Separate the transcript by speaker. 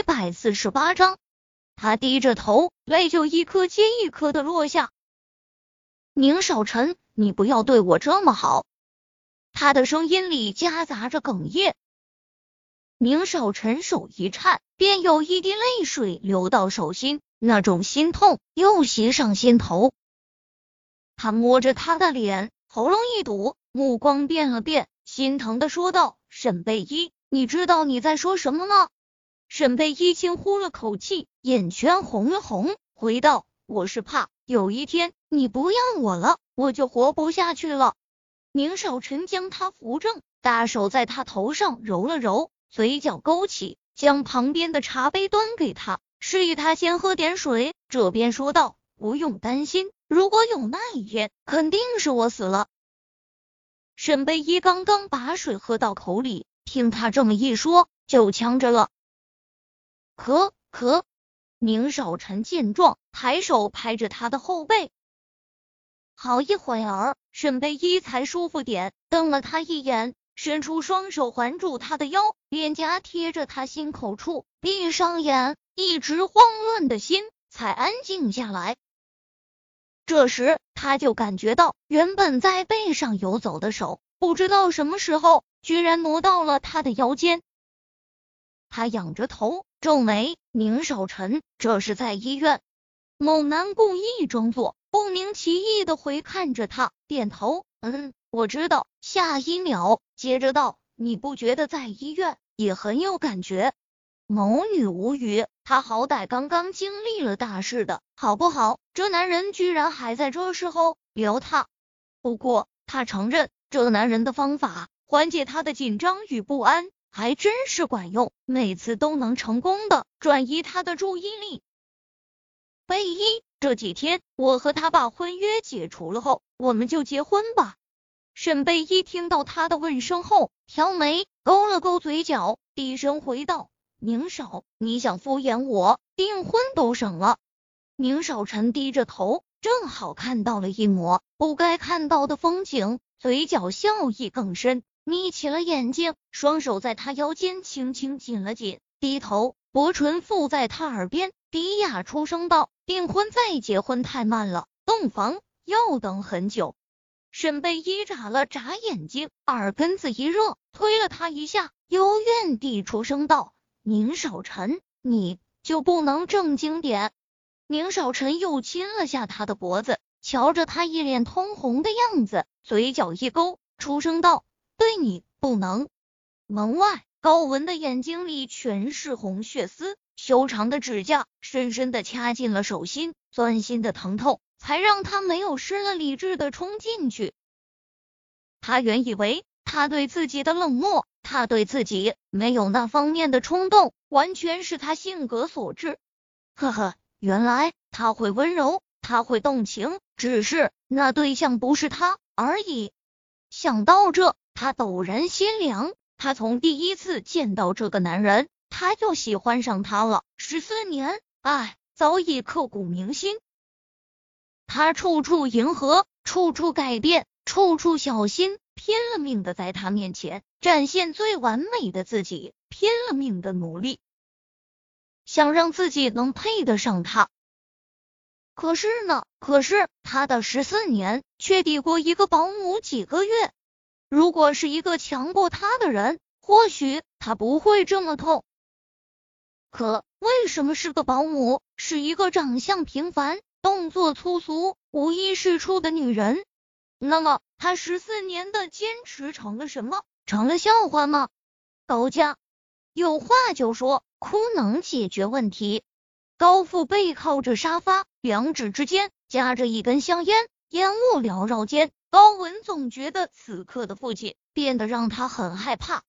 Speaker 1: 一百四十八章，他低着头，泪就一颗接一颗的落下。宁少臣，你不要对我这么好。他的声音里夹杂着哽咽。宁少臣手一颤，便有一滴泪水流到手心，那种心痛又袭上心头。他摸着他的脸，喉咙一堵，目光变了变，心疼的说道：“沈贝依，你知道你在说什么吗？”沈贝依轻呼了口气，眼圈红了红，回道：“我是怕有一天你不要我了，我就活不下去了。”宁少臣将他扶正，大手在他头上揉了揉，嘴角勾起，将旁边的茶杯端给他，示意他先喝点水。这边说道：“不用担心，如果有那一天，肯定是我死了。”沈贝依刚刚把水喝到口里，听他这么一说，就呛着了。咳咳，宁少臣见状，抬手拍着他的后背。好一会儿，沈贝依才舒服点，瞪了他一眼，伸出双手环住他的腰，脸颊贴着他心口处，闭上眼，一直慌乱的心才安静下来。这时，他就感觉到原本在背上游走的手，不知道什么时候居然挪到了他的腰间。他仰着头。皱眉，宁少臣，这是在医院。猛男故意装作不明其意的回看着他，点头，嗯，我知道。下一秒，接着道，你不觉得在医院也很有感觉？某女无语，他好歹刚刚经历了大事的好不好？这男人居然还在这时候撩他。不过他承认，这男人的方法缓解他的紧张与不安。还真是管用，每次都能成功的转移他的注意力。贝依，这几天我和他把婚约解除了后，我们就结婚吧。沈贝依听到他的问声后，挑眉，勾了勾嘴角，低声回道：“宁少，你想敷衍我，订婚都省了。”宁少臣低着头，正好看到了一抹不该看到的风景，嘴角笑意更深。眯起了眼睛，双手在他腰间轻轻紧了紧，低头，薄唇附在他耳边，低哑出声道：“订婚再结婚太慢了，洞房要等很久。”沈贝依眨了眨眼睛，耳根子一热，推了他一下，幽怨地出声道：“宁少臣，你就不能正经点？”宁少臣又亲了下他的脖子，瞧着他一脸通红的样子，嘴角一勾，出声道。对你不能。门外，高文的眼睛里全是红血丝，修长的指甲深深的掐进了手心，钻心的疼痛才让他没有失了理智的冲进去。他原以为他对自己的冷漠，他对自己没有那方面的冲动，完全是他性格所致。呵呵，原来他会温柔，他会动情，只是那对象不是他而已。想到这。他陡然心凉，他从第一次见到这个男人，他就喜欢上他了。十四年，爱早已刻骨铭心。他处处迎合，处处改变，处处小心，拼了命的在他面前展现最完美的自己，拼了命的努力，想让自己能配得上他。可是呢？可是他的十四年却抵过一个保姆几个月。如果是一个强过他的人，或许他不会这么痛。可为什么是个保姆，是一个长相平凡、动作粗俗、无一是处的女人？那么他十四年的坚持成了什么？成了笑话吗？高家有话就说，哭能解决问题。高富背靠着沙发，两指之间夹着一根香烟，烟雾缭绕间。高文总觉得此刻的父亲变得让他很害怕。